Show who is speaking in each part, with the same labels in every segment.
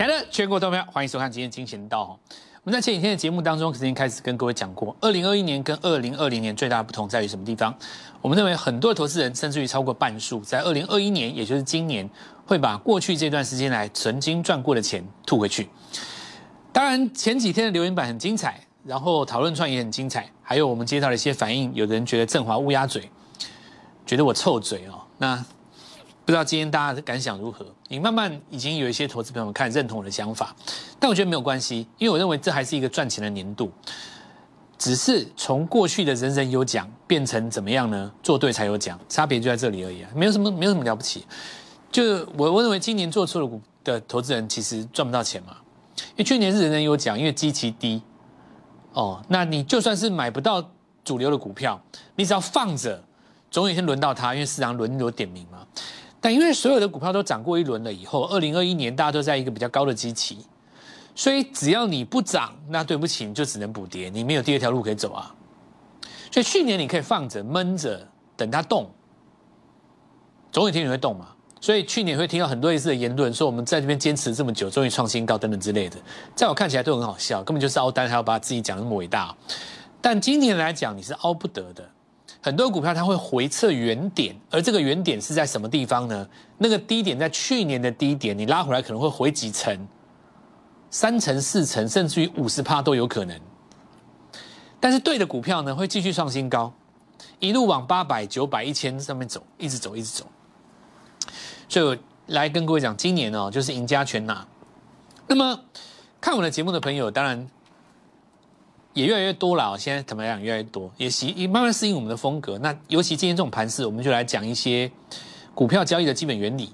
Speaker 1: 亲爱的全国投票，欢迎收看今天金钱道。我们在前几天的节目当中，曾经开始跟各位讲过，二零二一年跟二零二零年最大的不同在于什么地方？我们认为很多投资人，甚至于超过半数，在二零二一年，也就是今年，会把过去这段时间来曾经赚过的钱吐回去。当然，前几天的留言板很精彩，然后讨论串也很精彩，还有我们接到了一些反应，有的人觉得振华乌鸦嘴，觉得我臭嘴哦，那。不知道今天大家的感想如何？你慢慢已经有一些投资朋友看认同我的想法，但我觉得没有关系，因为我认为这还是一个赚钱的年度，只是从过去的人人有奖变成怎么样呢？做对才有奖，差别就在这里而已啊，没有什么没有什么了不起。就我我认为今年做错了股的投资人其实赚不到钱嘛，因为去年是人人有奖，因为基期低哦，那你就算是买不到主流的股票，你只要放着，总有一天轮到它，因为市场轮流点名嘛。但因为所有的股票都涨过一轮了以后，二零二一年大家都在一个比较高的基期，所以只要你不涨，那对不起，你就只能补跌，你没有第二条路可以走啊。所以去年你可以放着闷着等它动，总有一天你会动嘛。所以去年会听到很多类似的言论，说我们在这边坚持这么久，终于创新高等等之类的，在我看起来都很好笑，根本就是凹单，还要把自己讲那么伟大。但今年来讲，你是凹不得的。很多股票它会回测原点，而这个原点是在什么地方呢？那个低点在去年的低点，你拉回来可能会回几层，三层、四层，甚至于五十趴都有可能。但是对的股票呢，会继续创新高，一路往八百、九百、一千上面走，一直走，一直走。所以我来跟各位讲，今年哦，就是赢家全拿。那么看我的节目的朋友，当然。也越来越多了，现在怎么样越来越多，也习也慢慢适应我们的风格。那尤其今天这种盘势，我们就来讲一些股票交易的基本原理。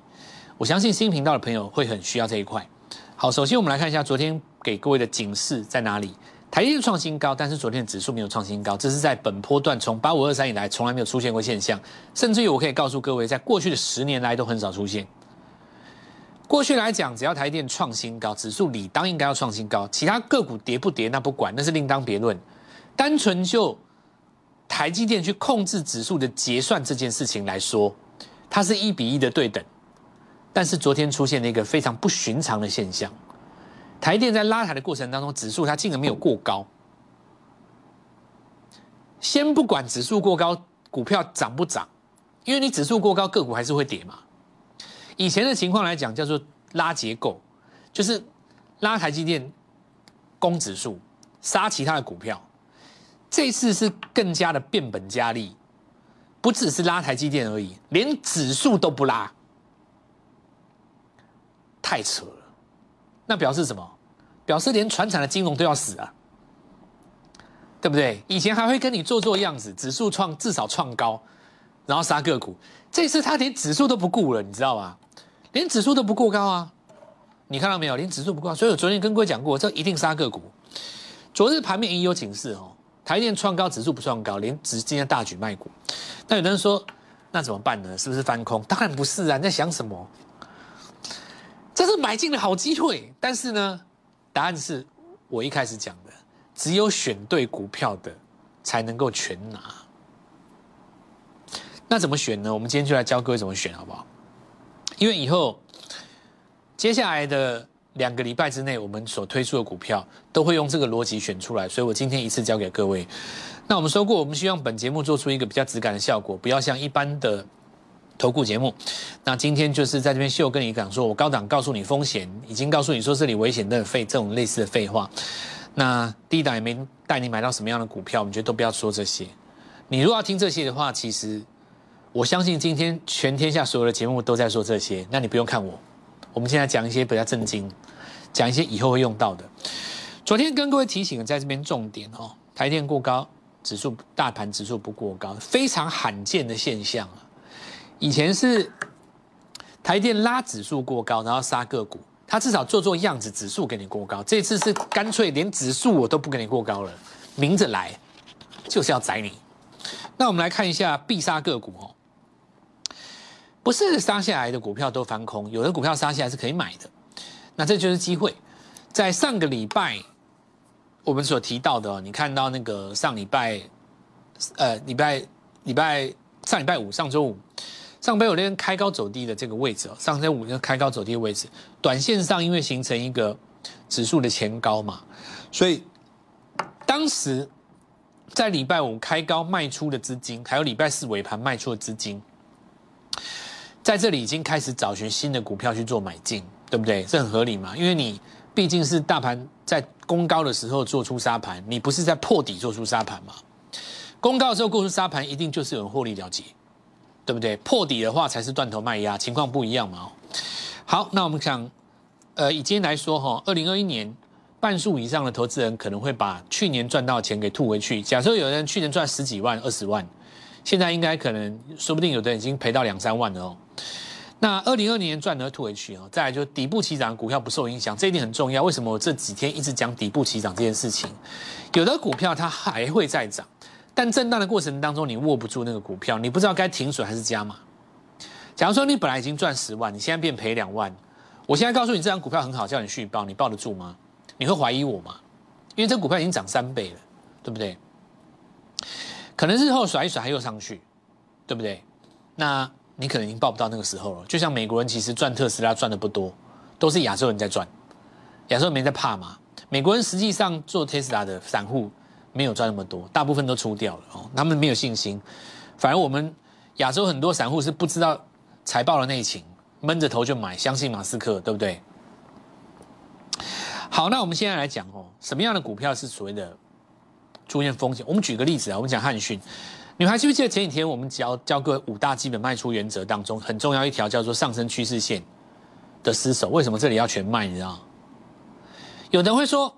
Speaker 1: 我相信新频道的朋友会很需要这一块。好，首先我们来看一下昨天给各位的警示在哪里。台积电创新高，但是昨天的指数没有创新高，这是在本波段从八五二三以来从来没有出现过现象，甚至于我可以告诉各位，在过去的十年来都很少出现。过去来讲，只要台电创新高，指数理当应该要创新高，其他个股跌不跌那不管，那是另当别论。单纯就台积电去控制指数的结算这件事情来说，它是一比一的对等。但是昨天出现了一个非常不寻常的现象，台电在拉抬的过程当中，指数它竟然没有过高。先不管指数过高，股票涨不涨，因为你指数过高，个股还是会跌嘛。以前的情况来讲，叫做拉结构，就是拉台积电攻指数，杀其他的股票。这次是更加的变本加厉，不只是拉台积电而已，连指数都不拉，太扯了。那表示什么？表示连传产的金融都要死啊，对不对？以前还会跟你做做样子，指数创至少创高，然后杀个股。这次他连指数都不顾了，你知道吗？连指数都不过高啊！你看到没有？连指数不过高，所以我昨天跟各位讲过，这一定杀个股。昨日盘面已有警示哦，台电创高，指数不创高，连指今天大举卖股。那有的人说，那怎么办呢？是不是翻空？当然不是啊！你在想什么？这是买进的好机会，但是呢，答案是我一开始讲的，只有选对股票的才能够全拿。那怎么选呢？我们今天就来教各位怎么选，好不好？因为以后接下来的两个礼拜之内，我们所推出的股票都会用这个逻辑选出来，所以我今天一次交给各位。那我们说过，我们希望本节目做出一个比较质感的效果，不要像一般的投顾节目。那今天就是在这边秀跟你讲，说我高档告诉你风险，已经告诉你说这里危险的废这种类似的废话。那低档也没带你买到什么样的股票，我们觉得都不要说这些。你如果要听这些的话，其实。我相信今天全天下所有的节目都在说这些，那你不用看我。我们现在讲一些比较震惊，讲一些以后会用到的。昨天跟各位提醒，在这边重点哦，台电过高，指数大盘指数不过高，非常罕见的现象啊。以前是台电拉指数过高，然后杀个股，它至少做做样子，指数给你过高。这次是干脆连指数我都不给你过高了，明着来，就是要宰你。那我们来看一下必杀个股哦。不是杀下来的股票都翻空，有的股票杀下来是可以买的，那这就是机会。在上个礼拜我们所提到的，你看到那个上礼拜，呃，礼拜礼拜上礼拜五上周五，上北五天开高走低的这个位置，上周五天开高走低的位置，短线上因为形成一个指数的前高嘛，所以当时在礼拜五开高卖出的资金，还有礼拜四尾盘卖出的资金，在这里已经开始找寻新的股票去做买进，对不对？这很合理嘛，因为你毕竟是大盘在攻高的时候做出沙盘，你不是在破底做出沙盘嘛？攻高的时候做出沙盘，一定就是有人获利了结。对不对？破底的话才是断头卖压，情况不一样嘛。好，那我们想，呃，以今天来说哈，二零二一年半数以上的投资人可能会把去年赚到的钱给吐回去。假设有人去年赚十几万、二十万，现在应该可能说不定有的人已经赔到两三万了哦。那二零二年赚的吐回去哦。再来就是底部起涨股票不受影响，这一点很重要。为什么我这几天一直讲底部起涨这件事情？有的股票它还会再涨。但震荡的过程当中，你握不住那个股票，你不知道该停损还是加码。假如说你本来已经赚十万，你现在变赔两万，我现在告诉你这张股票很好，叫你续报，你抱得住吗？你会怀疑我吗？因为这股票已经涨三倍了，对不对？可能日后甩一甩，它又上去，对不对？那你可能已经报不到那个时候了。就像美国人其实赚特斯拉赚的不多，都是亚洲人在赚，亚洲人没在怕嘛。美国人实际上做特斯拉的散户。没有赚那么多，大部分都出掉了哦。他们没有信心，反而我们亚洲很多散户是不知道财报的内情，闷着头就买，相信马斯克，对不对？好，那我们现在来讲哦，什么样的股票是所谓的出现风险？我们举个例子啊，我们讲汉讯，你们还记不记得前几天我们教教各位五大基本卖出原则当中很重要一条叫做上升趋势线的失守？为什么这里要全卖？你知道？有人会说。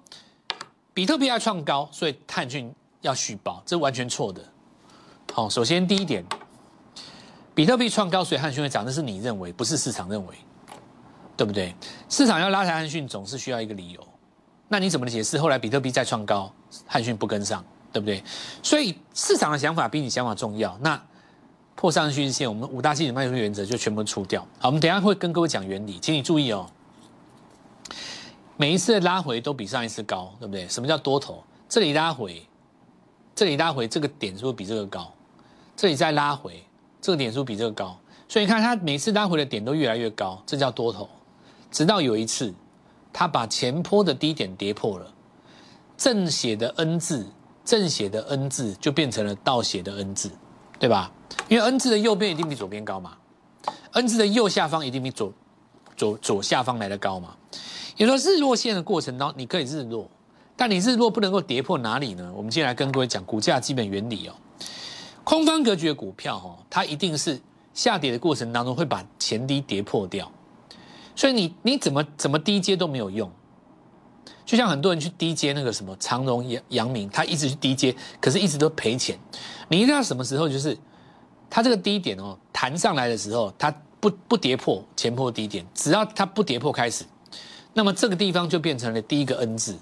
Speaker 1: 比特币要创高，所以碳讯要续保，这完全错的。好，首先第一点，比特币创高，所以汉讯会涨，那是你认为，不是市场认为，对不对？市场要拉抬汉讯，总是需要一个理由。那你怎么解释后来比特币再创高，汉逊不跟上，对不对？所以市场的想法比你想法重要。那破上趋势线，我们五大基本卖出原则就全部出掉。好，我们等下会跟各位讲原理，请你注意哦。每一次的拉回都比上一次高，对不对？什么叫多头？这里拉回，这里拉回，这个点是不是比这个高，这里再拉回，这个点是不是比这个高，所以你看它每次拉回的点都越来越高，这叫多头。直到有一次，它把前坡的低点跌破了，正写的 N 字，正写的 N 字就变成了倒写的 N 字，对吧？因为 N 字的右边一定比左边高嘛，N 字的右下方一定比左左左下方来的高嘛。也说日落线的过程当中，你可以日落，但你日落不能够跌破哪里呢？我们接下来跟各位讲股价基本原理哦。空方格局的股票哦，它一定是下跌的过程当中会把前低跌破掉，所以你你怎么怎么低阶都没有用。就像很多人去低阶那个什么长荣、阳阳明，他一直去低阶，可是一直都赔钱。你一定要什么时候就是他这个低点哦弹上来的时候，它不不跌破前破低点，只要它不跌破开始。那么这个地方就变成了第一个 N 字，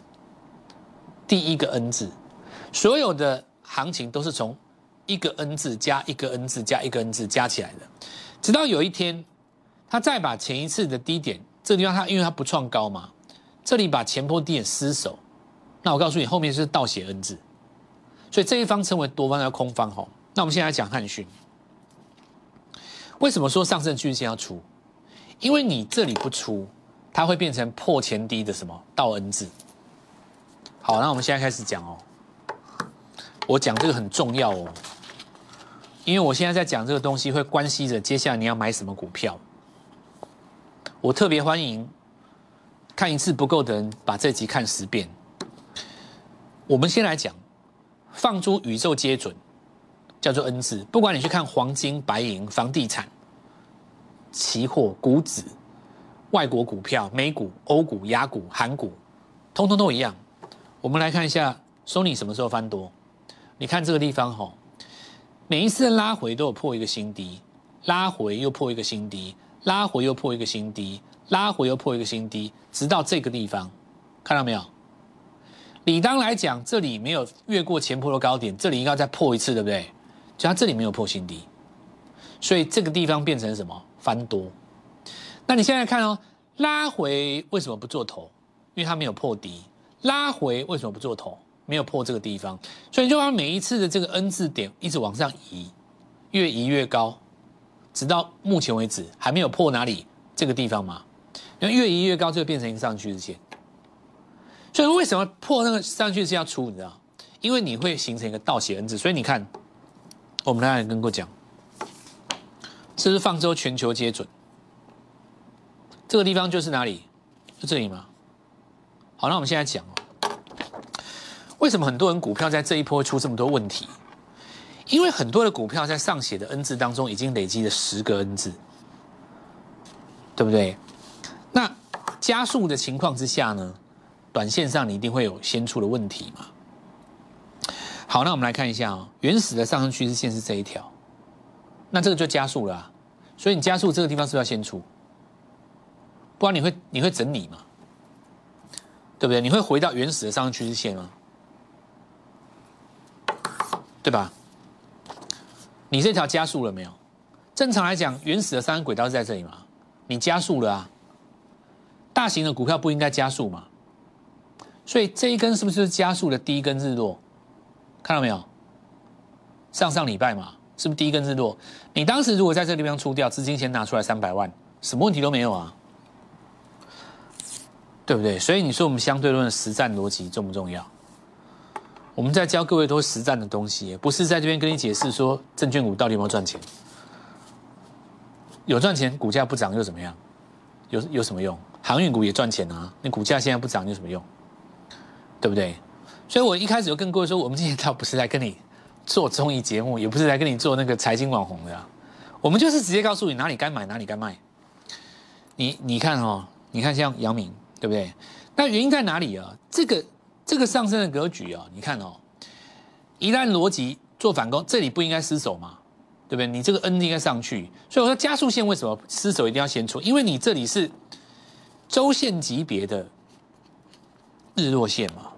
Speaker 1: 第一个 N 字，所有的行情都是从一个 N 字加一个 N 字加一个 N 字加起来的，直到有一天，他再把前一次的低点，这个地方它因为它不创高嘛，这里把前波低点失守，那我告诉你后面是倒写 N 字，所以这一方称为多方要空方吼。那我们现在讲汉讯，为什么说上证均线要出？因为你这里不出。它会变成破前低的什么倒 N 字？好，那我们现在开始讲哦。我讲这个很重要哦，因为我现在在讲这个东西，会关系着接下来你要买什么股票。我特别欢迎看一次不够的人把这集看十遍。我们先来讲，放诸宇宙皆准，叫做 N 字。不管你去看黄金、白银、房地产、期货、股指。外国股票、美股、欧股、亚股、韩股，通通都一样。我们来看一下，Sony 什么时候翻多？你看这个地方哈，每一次拉回都有破一个新低，拉回又破一个新低，拉回又破一个新低，拉回又破一个新低，直到这个地方，看到没有？理当来讲，这里没有越过前坡的高点，这里应该再破一次，对不对？就它这里没有破新低，所以这个地方变成什么？翻多。那你现在看哦，拉回为什么不做头？因为它没有破底。拉回为什么不做头？没有破这个地方，所以就把每一次的这个 N 字点一直往上移，越移越高，直到目前为止还没有破哪里这个地方嘛？因为越移越高，就会变成一个上趋势线。所以为什么破那个上趋势线要出？你知道？因为你会形成一个倒写 N 字。所以你看，我们刚才跟过讲，这是放周全球皆准。这个地方就是哪里？就这里吗？好，那我们现在讲哦，为什么很多人股票在这一波会出这么多问题？因为很多的股票在上写的 N 字当中已经累积了十个 N 字，对不对？加速的情况之下呢，短线上你一定会有先出的问题嘛。好，那我们来看一下啊，原始的上升趋势线是这一条，那这个就加速了，所以你加速这个地方是不是要先出？不然你会你会整理嘛？对不对？你会回到原始的上升趋势线吗？对吧？你这条加速了没有？正常来讲，原始的上升轨道是在这里嘛？你加速了啊！大型的股票不应该加速吗？所以这一根是不是加速的第一根日落？看到没有？上上礼拜嘛，是不是第一根日落？你当时如果在这个地方出掉，资金先拿出来三百万，什么问题都没有啊？对不对？所以你说我们相对论的实战逻辑重不重要？我们在教各位都实战的东西，不是在这边跟你解释说证券股到底有没有赚钱。有赚钱，股价不涨又怎么样？有有什么用？航运股也赚钱啊，那股价现在不涨有什么用？对不对？所以我一开始就跟各位说，我们今天倒不是来跟你做综艺节目，也不是来跟你做那个财经网红的，我们就是直接告诉你哪里该买，哪里该卖。你你看哦，你看像杨明。对不对？那原因在哪里啊？这个这个上升的格局啊，你看哦，一旦逻辑做反攻，这里不应该失手嘛？对不对？你这个 N 应该上去，所以我说加速线为什么失手一定要先出？因为你这里是周线级别的日落线嘛，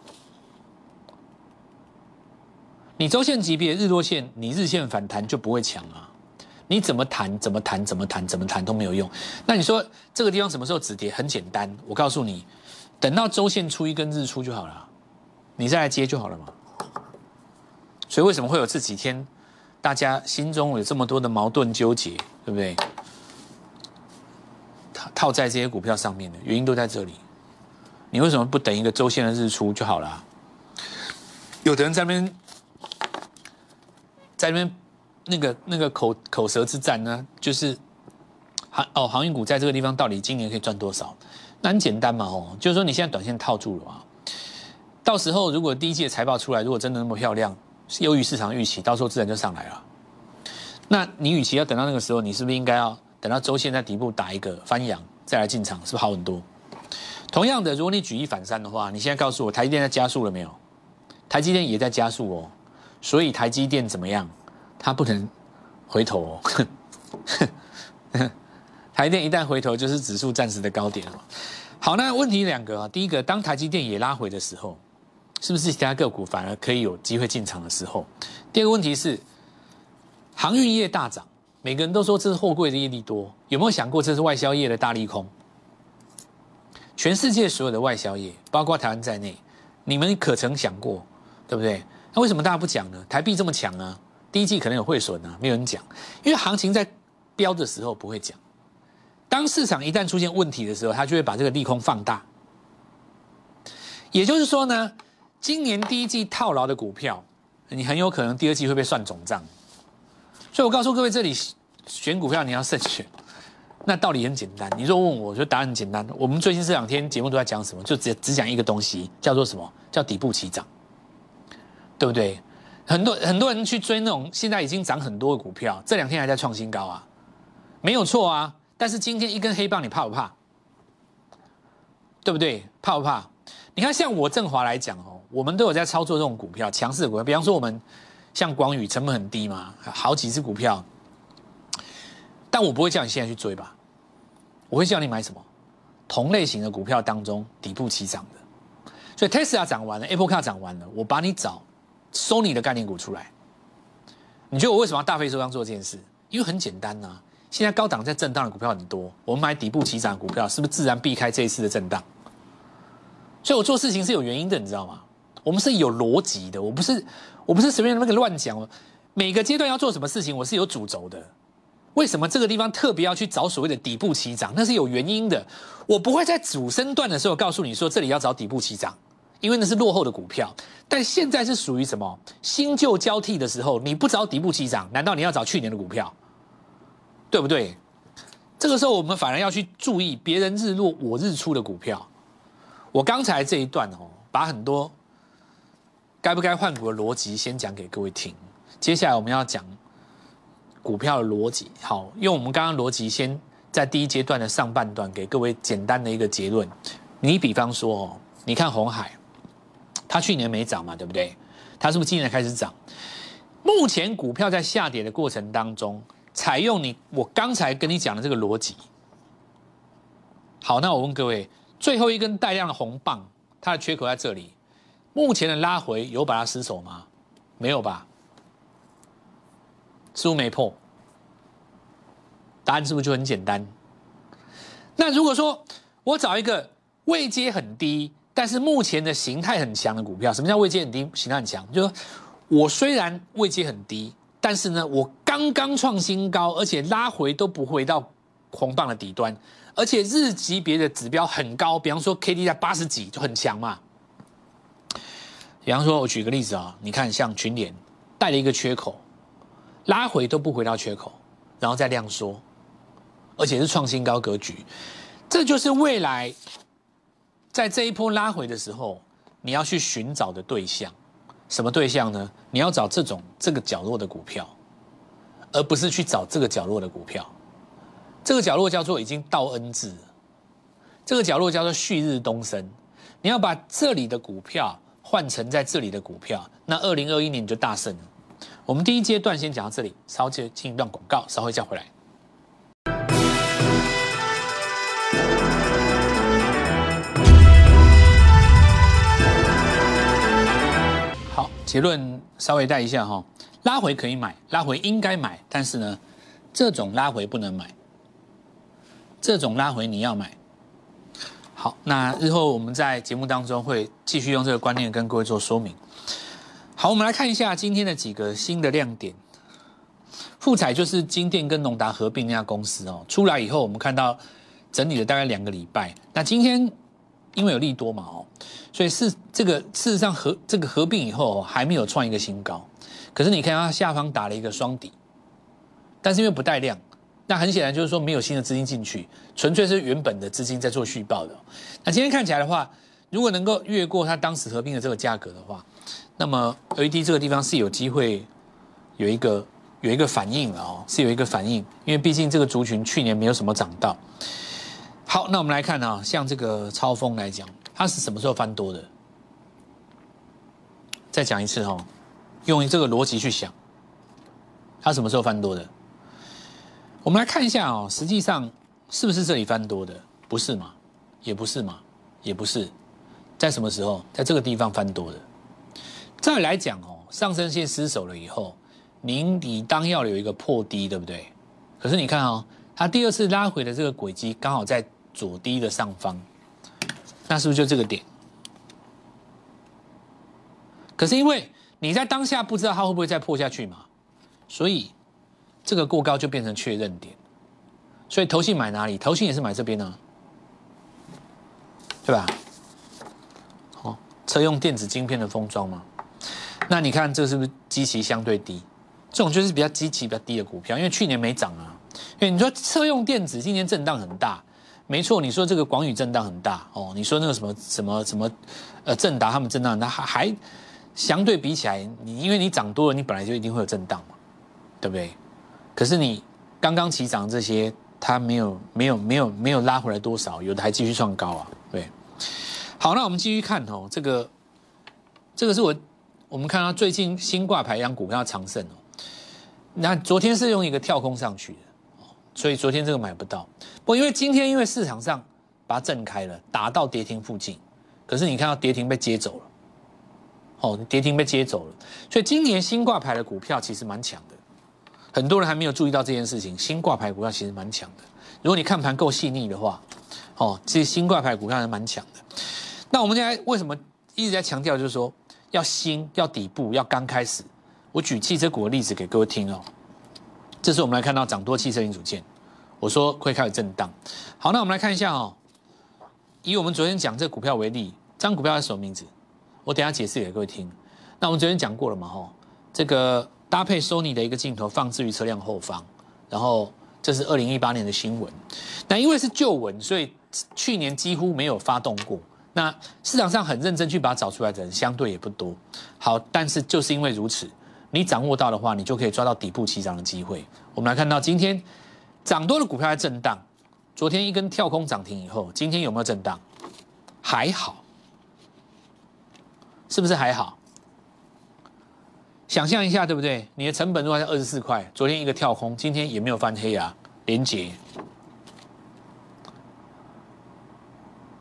Speaker 1: 你周线级别日落线，你日线反弹就不会强啊。你怎么弹怎么弹怎么弹怎么弹都没有用。那你说这个地方什么时候止跌？很简单，我告诉你，等到周线出一根日出就好了，你再来接就好了嘛。所以为什么会有这几天大家心中有这么多的矛盾纠结，对不对？套在这些股票上面的原因都在这里。你为什么不等一个周线的日出就好了？有的人在那边在那边。那个那个口口舌之战呢，就是航哦航运股在这个地方到底今年可以赚多少？那很简单嘛哦，就是说你现在短线套住了嘛，到时候如果第一季的财报出来，如果真的那么漂亮，优于市场预期，到时候自然就上来了。那你与其要等到那个时候，你是不是应该要等到周线在底部打一个翻阳再来进场，是不是好很多？同样的，如果你举一反三的话，你现在告诉我台积电在加速了没有？台积电也在加速哦，所以台积电怎么样？它不能回头哦，台电一旦回头就是指数暂时的高点了。好，那问题两个啊，第一个，当台积电也拉回的时候，是不是其他个股反而可以有机会进场的时候？第二个问题是，航运业大涨，每个人都说这是货柜的业力多，有没有想过这是外销业的大利空？全世界所有的外销业，包括台湾在内，你们可曾想过，对不对？那为什么大家不讲呢？台币这么强呢？第一季可能有汇损啊，没有人讲，因为行情在飙的时候不会讲。当市场一旦出现问题的时候，它就会把这个利空放大。也就是说呢，今年第一季套牢的股票，你很有可能第二季会被算总账。所以我告诉各位，这里选股票你要慎选。那道理很简单，你若问我，我觉得答案很简单。我们最近这两天节目都在讲什么？就只只讲一个东西，叫做什么？叫底部起涨，对不对？很多很多人去追那种现在已经涨很多的股票，这两天还在创新高啊，没有错啊。但是今天一根黑棒，你怕不怕？对不对？怕不怕？你看，像我振华来讲哦，我们都有在操作这种股票，强势的股票。比方说，我们像光宇成本很低嘛，好几只股票。但我不会叫你现在去追吧，我会叫你买什么？同类型的股票当中底部起涨的。所以 Tesla 涨完了，Apple Car 涨完了，我把你找。收你的概念股出来，你觉得我为什么要大费周章做这件事？因为很简单呐，现在高档在震荡的股票很多，我们买底部起涨的股票，是不是自然避开这一次的震荡？所以我做事情是有原因的，你知道吗？我们是有逻辑的，我不是我不是随便那个乱讲。每个阶段要做什么事情，我是有主轴的。为什么这个地方特别要去找所谓的底部起涨？那是有原因的。我不会在主升段的时候告诉你说这里要找底部起涨，因为那是落后的股票。但现在是属于什么新旧交替的时候，你不找底部起涨，难道你要找去年的股票？对不对？这个时候我们反而要去注意别人日落我日出的股票。我刚才这一段哦，把很多该不该换股的逻辑先讲给各位听。接下来我们要讲股票的逻辑。好，用我们刚刚逻辑先在第一阶段的上半段给各位简单的一个结论。你比方说哦，你看红海，它去年没涨嘛，对不对？它是不是今年开始涨？目前股票在下跌的过程当中，采用你我刚才跟你讲的这个逻辑。好，那我问各位。最后一根带量的红棒，它的缺口在这里。目前的拉回有把它失守吗？没有吧？似乎没破。答案是不是就很简单？那如果说我找一个位阶很低，但是目前的形态很强的股票，什么叫位阶很低、形态很强？就是我虽然位阶很低，但是呢，我刚刚创新高，而且拉回都不回到红棒的底端。而且日级别的指标很高，比方说 K D 在八十几就很强嘛。比方说，我举个例子啊，你看像群联带了一个缺口，拉回都不回到缺口，然后再量缩，而且是创新高格局，这就是未来在这一波拉回的时候，你要去寻找的对象。什么对象呢？你要找这种这个角落的股票，而不是去找这个角落的股票。这个角落叫做已经到 N 字，这个角落叫做旭日东升。你要把这里的股票换成在这里的股票，那二零二一年就大胜了。我们第一阶段先讲到这里，稍后进一段广告，稍后再回来。好，结论稍微带一下哈，拉回可以买，拉回应该买，但是呢，这种拉回不能买。这种拉回你要买，好，那日后我们在节目当中会继续用这个观念跟各位做说明。好，我们来看一下今天的几个新的亮点。富彩就是金店跟农达合并那家公司哦，出来以后我们看到整理了大概两个礼拜。那今天因为有利多嘛哦，所以是这个事实上合这个合并以后还没有创一个新高，可是你看它下方打了一个双底，但是因为不带量。那很显然就是说没有新的资金进去，纯粹是原本的资金在做续报的。那今天看起来的话，如果能够越过它当时合并的这个价格的话，那么 LED 这个地方是有机会有一个有一个反应了哦，是有一个反应，因为毕竟这个族群去年没有什么涨到。好，那我们来看啊，像这个超风来讲，它是什么时候翻多的？再讲一次哦，用这个逻辑去想，它什么时候翻多的？我们来看一下哦，实际上是不是这里翻多的？不是嘛？也不是嘛？也不是，在什么时候？在这个地方翻多的。再来讲哦，上升线失守了以后，您理当要有一个破低，对不对？可是你看哦，它第二次拉回的这个轨迹刚好在左低的上方，那是不是就这个点？可是因为你在当下不知道它会不会再破下去嘛，所以。这个过高就变成确认点，所以投信买哪里？投信也是买这边呢，对吧？哦，车用电子晶片的封装嘛，那你看这是不是基期相对低？这种就是比较基期比较低的股票，因为去年没涨啊。因为你说车用电子今年震荡很大，没错，你说这个广宇震荡很大哦，你说那个什么什么什么呃正达他们震荡，那还还相对比起来，你因为你涨多了，你本来就一定会有震荡嘛，对不对？可是你刚刚起涨这些，它没有没有没有没有拉回来多少，有的还继续创高啊。对，好，那我们继续看哦，这个这个是我我们看到最近新挂牌一张股票长盛哦，那昨天是用一个跳空上去的，所以昨天这个买不到。不过因为今天因为市场上把它震开了，打到跌停附近，可是你看到跌停被接走了，哦，跌停被接走了，所以今年新挂牌的股票其实蛮强的。很多人还没有注意到这件事情，新挂牌股票其实蛮强的。如果你看盘够细腻的话，哦，其实新挂牌股票还蛮强的。那我们现在为什么一直在强调，就是说要新、要底部、要刚开始？我举汽车股的例子给各位听哦。这是我们来看到涨多汽车零组件，我说会开始震荡。好，那我们来看一下哦，以我们昨天讲这股票为例，这张股票是什么名字？我等下解释给各位听。那我们昨天讲过了嘛？吼，这个搭配 Sony 的一个镜头放置于车辆后方，然后这是二零一八年的新闻。那因为是旧闻，所以去年几乎没有发动过。那市场上很认真去把它找出来的人，相对也不多。好，但是就是因为如此，你掌握到的话，你就可以抓到底部起涨的机会。我们来看到今天涨多的股票在震荡，昨天一根跳空涨停以后，今天有没有震荡？还好，是不是还好？想象一下，对不对？你的成本如果在二十四块，昨天一个跳空，今天也没有翻黑啊，连结。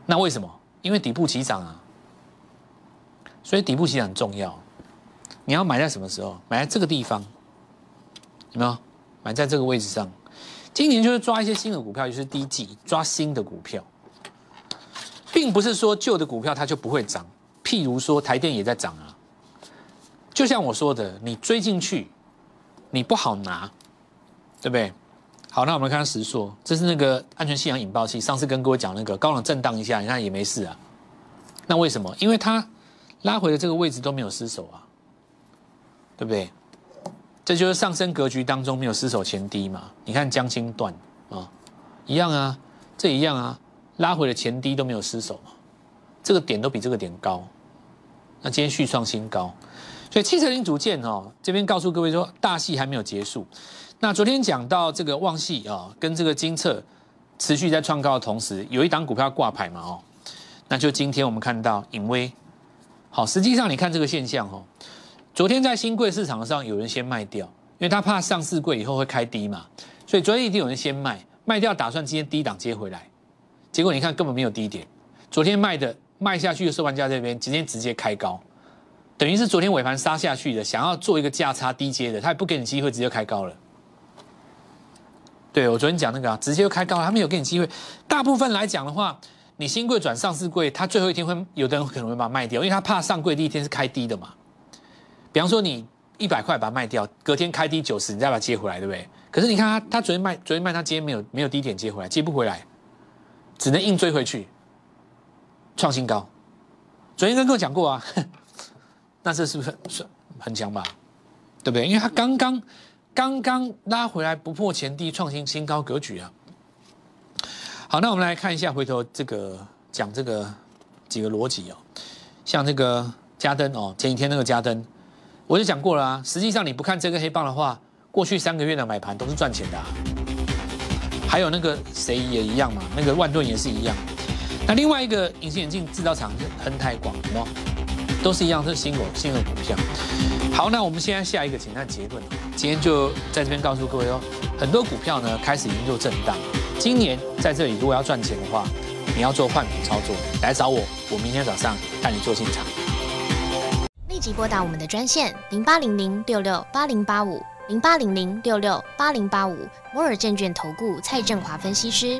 Speaker 1: 那为什么？因为底部起涨啊，所以底部起涨很重要。你要买在什么时候？买在这个地方，有没有？买在这个位置上。今年就是抓一些新的股票，就是第一季抓新的股票，并不是说旧的股票它就不会涨。譬如说台电也在涨啊，就像我说的，你追进去，你不好拿，对不对？好，那我们看实说，这是那个安全气囊引爆器。上次跟各位讲那个高冷震荡一下，你看也没事啊。那为什么？因为它拉回的这个位置都没有失手啊，对不对？这就是上升格局当中没有失手前低嘛。你看江青段啊，一样啊，这一样啊，拉回的前低都没有失手嘛，这个点都比这个点高。那今天续创新高，所以汽车零组件哦，这边告诉各位说，大戏还没有结束。那昨天讲到这个旺系啊，跟这个金策持续在创高的同时，有一档股票挂牌嘛哦，那就今天我们看到隐威，好，实际上你看这个现象哦，昨天在新贵市场上有人先卖掉，因为他怕上市贵以后会开低嘛，所以昨天一定有人先卖，卖掉打算今天低档接回来，结果你看根本没有低点，昨天卖的卖下去的收盘价这边今天直接开高，等于是昨天尾盘杀下去的，想要做一个价差低阶的，他也不给你机会，直接开高了。对，我昨天讲那个啊，直接就开高了，他没有给你机会。大部分来讲的话，你新贵转上市贵，他最后一天会有的人可能会把它卖掉，因为他怕上柜第一天是开低的嘛。比方说你一百块把它卖掉，隔天开低九十，你再把它接回来，对不对？可是你看他，他昨天卖，昨天卖，他今天没有没有低点接回来，接不回来，只能硬追回去，创新高。昨天跟各位讲过啊，那这是不是是很强吧？对不对？因为他刚刚。刚刚拉回来不破前低，创新新高格局啊！好，那我们来看一下，回头这个讲这个几个逻辑哦。像这个加登哦，前几天那个加登，我就讲过了啊。实际上你不看这个黑棒的话，过去三个月的买盘都是赚钱的。啊还有那个谁也一样嘛，那个万顿也是一样。那另外一个隐形眼镜制造厂是恒泰广，都是一样，是新股新的股票。好，那我们现在下一个简单结论。今天就在这边告诉各位哦，很多股票呢开始已经做震荡。今年在这里如果要赚钱的话，你要做换股操作，来找我，我明天早上带你做进场。
Speaker 2: 立即拨打我们的专线零八零零六六八零八五零八零零六六八零八五摩尔证券投顾蔡振华分析师。